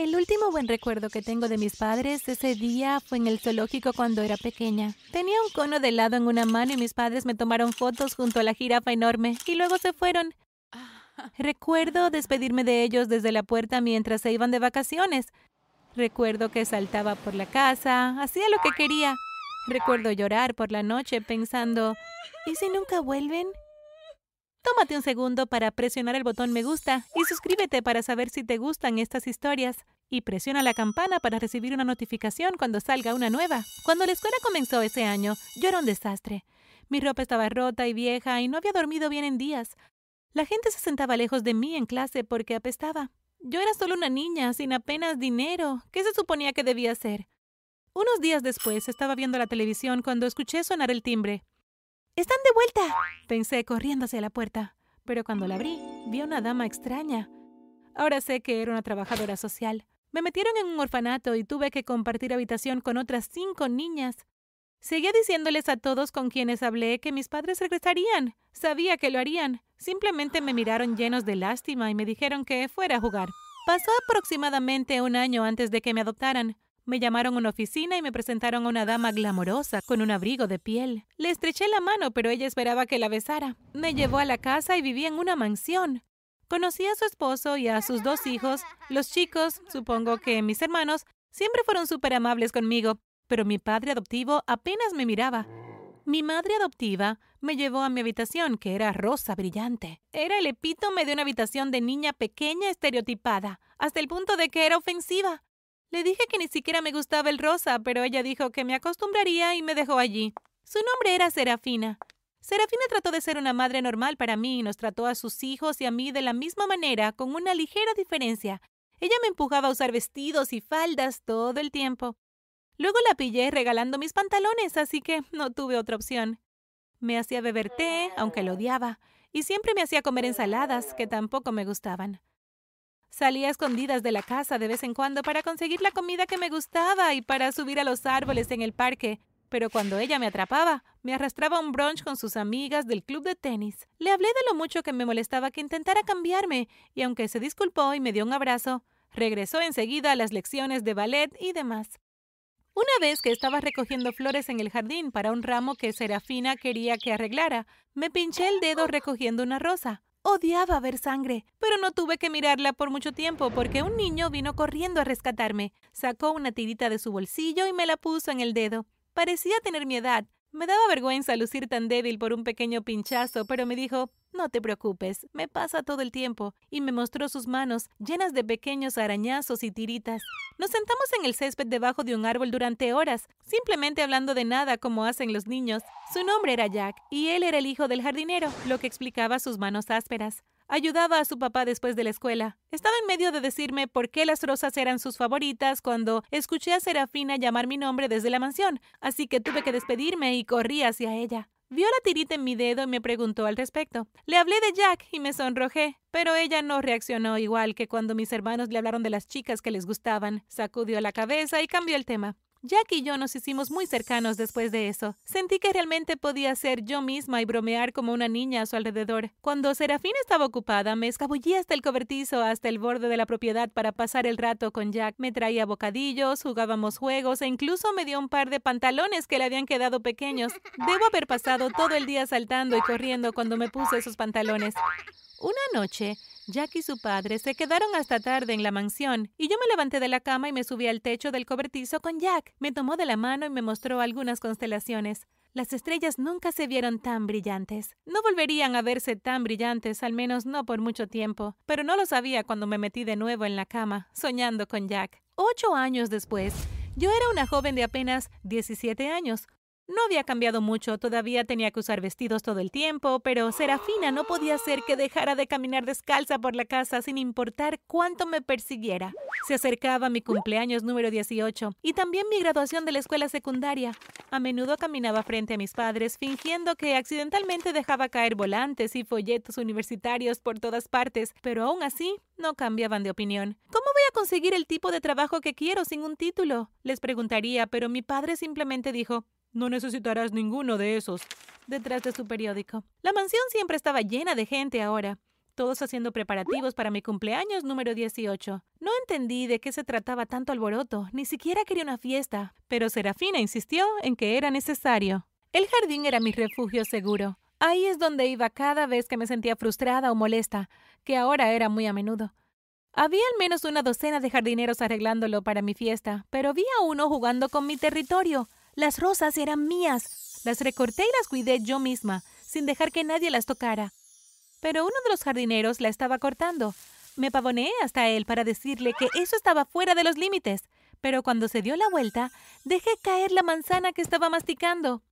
El último buen recuerdo que tengo de mis padres ese día fue en el zoológico cuando era pequeña. Tenía un cono de helado en una mano y mis padres me tomaron fotos junto a la jirafa enorme y luego se fueron. Recuerdo despedirme de ellos desde la puerta mientras se iban de vacaciones. Recuerdo que saltaba por la casa, hacía lo que quería. Recuerdo llorar por la noche pensando, ¿y si nunca vuelven? Tómate un segundo para presionar el botón me gusta y suscríbete para saber si te gustan estas historias. Y presiona la campana para recibir una notificación cuando salga una nueva. Cuando la escuela comenzó ese año, yo era un desastre. Mi ropa estaba rota y vieja y no había dormido bien en días. La gente se sentaba lejos de mí en clase porque apestaba. Yo era solo una niña, sin apenas dinero. ¿Qué se suponía que debía hacer? Unos días después estaba viendo la televisión cuando escuché sonar el timbre. ¡Están de vuelta! Pensé corriendo hacia la puerta, pero cuando la abrí, vi a una dama extraña. Ahora sé que era una trabajadora social. Me metieron en un orfanato y tuve que compartir habitación con otras cinco niñas. Seguía diciéndoles a todos con quienes hablé que mis padres regresarían. Sabía que lo harían. Simplemente me miraron llenos de lástima y me dijeron que fuera a jugar. Pasó aproximadamente un año antes de que me adoptaran. Me llamaron a una oficina y me presentaron a una dama glamorosa con un abrigo de piel. Le estreché la mano, pero ella esperaba que la besara. Me llevó a la casa y vivía en una mansión. Conocí a su esposo y a sus dos hijos. Los chicos, supongo que mis hermanos, siempre fueron súper amables conmigo, pero mi padre adoptivo apenas me miraba. Mi madre adoptiva me llevó a mi habitación, que era rosa brillante. Era el epítome de una habitación de niña pequeña estereotipada, hasta el punto de que era ofensiva. Le dije que ni siquiera me gustaba el rosa, pero ella dijo que me acostumbraría y me dejó allí. Su nombre era Serafina. Serafina trató de ser una madre normal para mí y nos trató a sus hijos y a mí de la misma manera, con una ligera diferencia. Ella me empujaba a usar vestidos y faldas todo el tiempo. Luego la pillé regalando mis pantalones, así que no tuve otra opción. Me hacía beber té, aunque lo odiaba, y siempre me hacía comer ensaladas, que tampoco me gustaban. Salía a escondidas de la casa de vez en cuando para conseguir la comida que me gustaba y para subir a los árboles en el parque. Pero cuando ella me atrapaba, me arrastraba a un brunch con sus amigas del club de tenis. Le hablé de lo mucho que me molestaba que intentara cambiarme, y aunque se disculpó y me dio un abrazo, regresó enseguida a las lecciones de ballet y demás. Una vez que estaba recogiendo flores en el jardín para un ramo que Serafina quería que arreglara, me pinché el dedo recogiendo una rosa. Odiaba ver sangre, pero no tuve que mirarla por mucho tiempo porque un niño vino corriendo a rescatarme. Sacó una tirita de su bolsillo y me la puso en el dedo. Parecía tener mi edad. Me daba vergüenza lucir tan débil por un pequeño pinchazo, pero me dijo, no te preocupes, me pasa todo el tiempo, y me mostró sus manos, llenas de pequeños arañazos y tiritas. Nos sentamos en el césped debajo de un árbol durante horas, simplemente hablando de nada como hacen los niños. Su nombre era Jack, y él era el hijo del jardinero, lo que explicaba sus manos ásperas. Ayudaba a su papá después de la escuela. Estaba en medio de decirme por qué las rosas eran sus favoritas cuando escuché a Serafina llamar mi nombre desde la mansión, así que tuve que despedirme y corrí hacia ella. Vio la tirita en mi dedo y me preguntó al respecto. Le hablé de Jack y me sonrojé, pero ella no reaccionó igual que cuando mis hermanos le hablaron de las chicas que les gustaban. Sacudió la cabeza y cambió el tema. Jack y yo nos hicimos muy cercanos después de eso. Sentí que realmente podía ser yo misma y bromear como una niña a su alrededor. Cuando Serafina estaba ocupada, me escabullí hasta el cobertizo, hasta el borde de la propiedad para pasar el rato con Jack. Me traía bocadillos, jugábamos juegos e incluso me dio un par de pantalones que le habían quedado pequeños. Debo haber pasado todo el día saltando y corriendo cuando me puse esos pantalones. Una noche, Jack y su padre se quedaron hasta tarde en la mansión, y yo me levanté de la cama y me subí al techo del cobertizo con Jack. Me tomó de la mano y me mostró algunas constelaciones. Las estrellas nunca se vieron tan brillantes. No volverían a verse tan brillantes, al menos no por mucho tiempo, pero no lo sabía cuando me metí de nuevo en la cama, soñando con Jack. Ocho años después, yo era una joven de apenas 17 años, no había cambiado mucho, todavía tenía que usar vestidos todo el tiempo, pero Serafina no podía hacer que dejara de caminar descalza por la casa sin importar cuánto me persiguiera. Se acercaba mi cumpleaños número 18 y también mi graduación de la escuela secundaria. A menudo caminaba frente a mis padres fingiendo que accidentalmente dejaba caer volantes y folletos universitarios por todas partes, pero aún así no cambiaban de opinión. ¿Cómo voy a conseguir el tipo de trabajo que quiero sin un título? Les preguntaría, pero mi padre simplemente dijo, no necesitarás ninguno de esos. Detrás de su periódico. La mansión siempre estaba llena de gente ahora. todos haciendo preparativos para mi cumpleaños número 18. No entendí de qué se trataba tanto alboroto, ni siquiera quería una fiesta, pero Serafina insistió en que era necesario. El jardín era mi refugio seguro. Ahí es donde iba cada vez que me sentía frustrada o molesta, que ahora era muy a menudo. Había al menos una docena de jardineros arreglándolo para mi fiesta, pero vi a uno jugando con mi territorio. Las rosas eran mías. Las recorté y las cuidé yo misma, sin dejar que nadie las tocara pero uno de los jardineros la estaba cortando. Me pavoneé hasta él para decirle que eso estaba fuera de los límites, pero cuando se dio la vuelta, dejé caer la manzana que estaba masticando.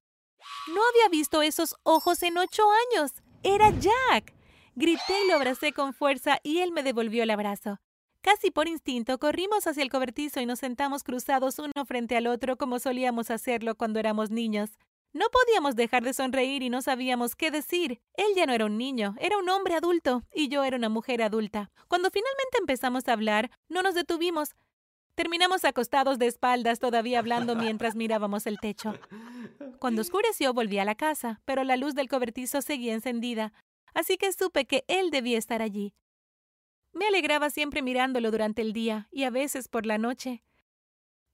No había visto esos ojos en ocho años. Era Jack. Grité y lo abracé con fuerza y él me devolvió el abrazo. Casi por instinto corrimos hacia el cobertizo y nos sentamos cruzados uno frente al otro como solíamos hacerlo cuando éramos niños. No podíamos dejar de sonreír y no sabíamos qué decir. Él ya no era un niño, era un hombre adulto y yo era una mujer adulta. Cuando finalmente empezamos a hablar, no nos detuvimos. Terminamos acostados de espaldas todavía hablando mientras mirábamos el techo. Cuando oscureció volví a la casa, pero la luz del cobertizo seguía encendida, así que supe que él debía estar allí. Me alegraba siempre mirándolo durante el día y a veces por la noche.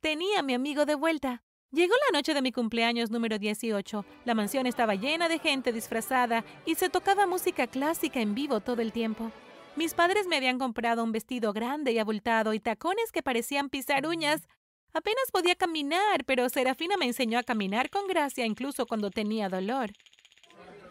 Tenía a mi amigo de vuelta. Llegó la noche de mi cumpleaños número 18. La mansión estaba llena de gente disfrazada y se tocaba música clásica en vivo todo el tiempo. Mis padres me habían comprado un vestido grande y abultado y tacones que parecían pisar uñas. Apenas podía caminar, pero Serafina me enseñó a caminar con gracia incluso cuando tenía dolor.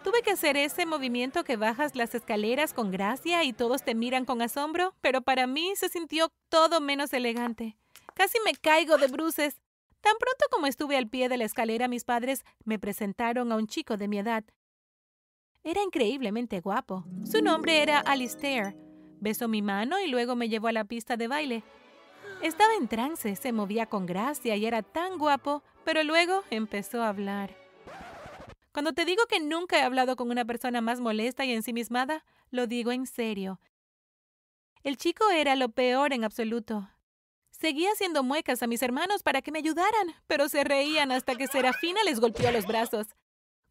Tuve que hacer ese movimiento que bajas las escaleras con gracia y todos te miran con asombro, pero para mí se sintió todo menos elegante. Casi me caigo de bruces. Tan pronto como estuve al pie de la escalera, mis padres me presentaron a un chico de mi edad. Era increíblemente guapo. Su nombre era Alistair. Besó mi mano y luego me llevó a la pista de baile. Estaba en trance, se movía con gracia y era tan guapo, pero luego empezó a hablar. Cuando te digo que nunca he hablado con una persona más molesta y ensimismada, lo digo en serio. El chico era lo peor en absoluto. Seguía haciendo muecas a mis hermanos para que me ayudaran, pero se reían hasta que Serafina les golpeó los brazos.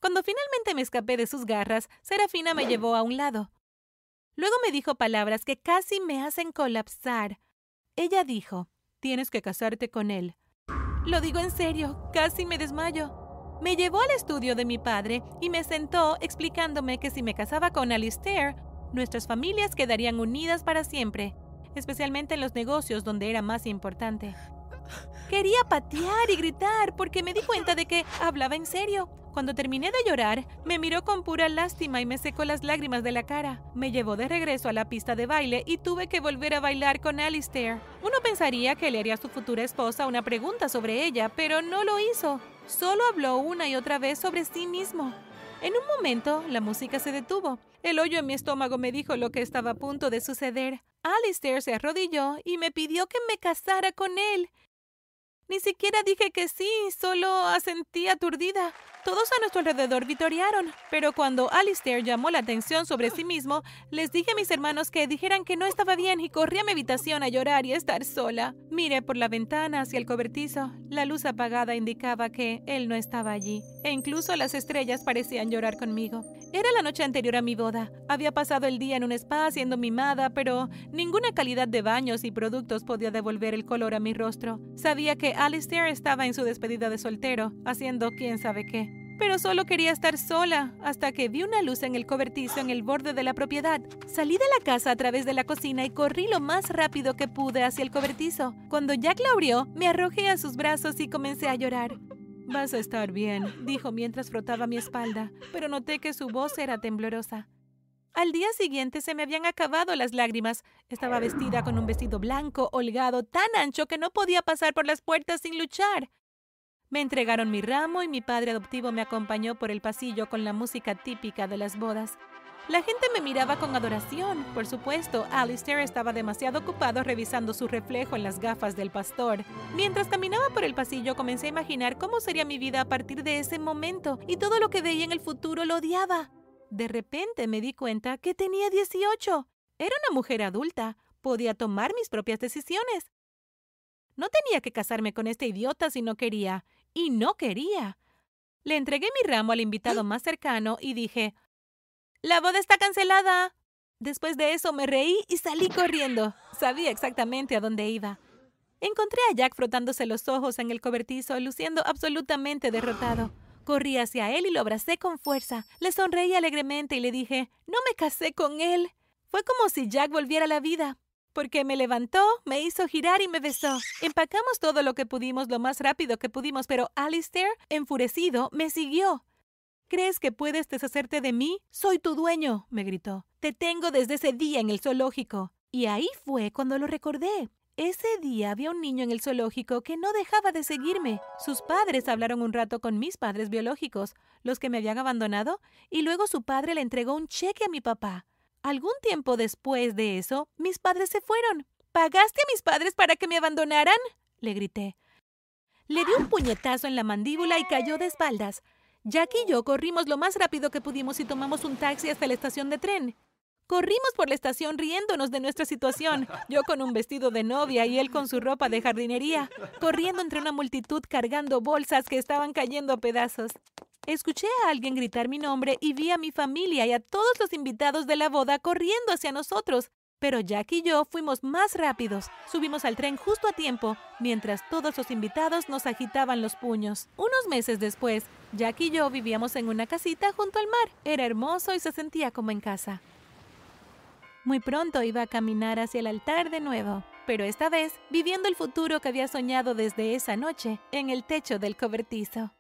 Cuando finalmente me escapé de sus garras, Serafina me llevó a un lado. Luego me dijo palabras que casi me hacen colapsar. Ella dijo, tienes que casarte con él. Lo digo en serio, casi me desmayo. Me llevó al estudio de mi padre y me sentó explicándome que si me casaba con Alistair, nuestras familias quedarían unidas para siempre especialmente en los negocios donde era más importante. Quería patear y gritar porque me di cuenta de que hablaba en serio. Cuando terminé de llorar, me miró con pura lástima y me secó las lágrimas de la cara. Me llevó de regreso a la pista de baile y tuve que volver a bailar con Alistair. Uno pensaría que le haría a su futura esposa una pregunta sobre ella, pero no lo hizo. Solo habló una y otra vez sobre sí mismo. En un momento, la música se detuvo. El hoyo en mi estómago me dijo lo que estaba a punto de suceder. Alistair se arrodilló y me pidió que me casara con él. Ni siquiera dije que sí, solo asentí aturdida. Todos a nuestro alrededor vitorearon, pero cuando Alistair llamó la atención sobre sí mismo, les dije a mis hermanos que dijeran que no estaba bien y corrí a mi habitación a llorar y estar sola. Miré por la ventana hacia el cobertizo. La luz apagada indicaba que él no estaba allí, e incluso las estrellas parecían llorar conmigo. Era la noche anterior a mi boda. Había pasado el día en un spa siendo mimada, pero ninguna calidad de baños y productos podía devolver el color a mi rostro. Sabía que Alistair estaba en su despedida de soltero, haciendo quién sabe qué pero solo quería estar sola hasta que vi una luz en el cobertizo en el borde de la propiedad. Salí de la casa a través de la cocina y corrí lo más rápido que pude hacia el cobertizo. Cuando Jack la abrió, me arrojé a sus brazos y comencé a llorar. Vas a estar bien, dijo mientras frotaba mi espalda, pero noté que su voz era temblorosa. Al día siguiente se me habían acabado las lágrimas. Estaba vestida con un vestido blanco, holgado, tan ancho que no podía pasar por las puertas sin luchar. Me entregaron mi ramo y mi padre adoptivo me acompañó por el pasillo con la música típica de las bodas. La gente me miraba con adoración. Por supuesto, Alistair estaba demasiado ocupado revisando su reflejo en las gafas del pastor. Mientras caminaba por el pasillo comencé a imaginar cómo sería mi vida a partir de ese momento y todo lo que veía en el futuro lo odiaba. De repente me di cuenta que tenía 18. Era una mujer adulta. Podía tomar mis propias decisiones. No tenía que casarme con este idiota si no quería, y no quería. Le entregué mi ramo al invitado más cercano y dije, La boda está cancelada. Después de eso me reí y salí corriendo. Sabía exactamente a dónde iba. Encontré a Jack frotándose los ojos en el cobertizo, luciendo absolutamente derrotado. Corrí hacia él y lo abracé con fuerza. Le sonreí alegremente y le dije, no me casé con él. Fue como si Jack volviera a la vida, porque me levantó, me hizo girar y me besó. Empacamos todo lo que pudimos lo más rápido que pudimos, pero Alistair, enfurecido, me siguió. ¿Crees que puedes deshacerte de mí? Soy tu dueño, me gritó. Te tengo desde ese día en el zoológico. Y ahí fue cuando lo recordé. Ese día había un niño en el zoológico que no dejaba de seguirme. Sus padres hablaron un rato con mis padres biológicos, los que me habían abandonado, y luego su padre le entregó un cheque a mi papá. Algún tiempo después de eso, mis padres se fueron. ¿Pagaste a mis padres para que me abandonaran? le grité. Le di un puñetazo en la mandíbula y cayó de espaldas. Jack y yo corrimos lo más rápido que pudimos y tomamos un taxi hasta la estación de tren. Corrimos por la estación riéndonos de nuestra situación, yo con un vestido de novia y él con su ropa de jardinería, corriendo entre una multitud cargando bolsas que estaban cayendo a pedazos. Escuché a alguien gritar mi nombre y vi a mi familia y a todos los invitados de la boda corriendo hacia nosotros. Pero Jack y yo fuimos más rápidos. Subimos al tren justo a tiempo, mientras todos los invitados nos agitaban los puños. Unos meses después, Jack y yo vivíamos en una casita junto al mar. Era hermoso y se sentía como en casa. Muy pronto iba a caminar hacia el altar de nuevo, pero esta vez viviendo el futuro que había soñado desde esa noche en el techo del cobertizo.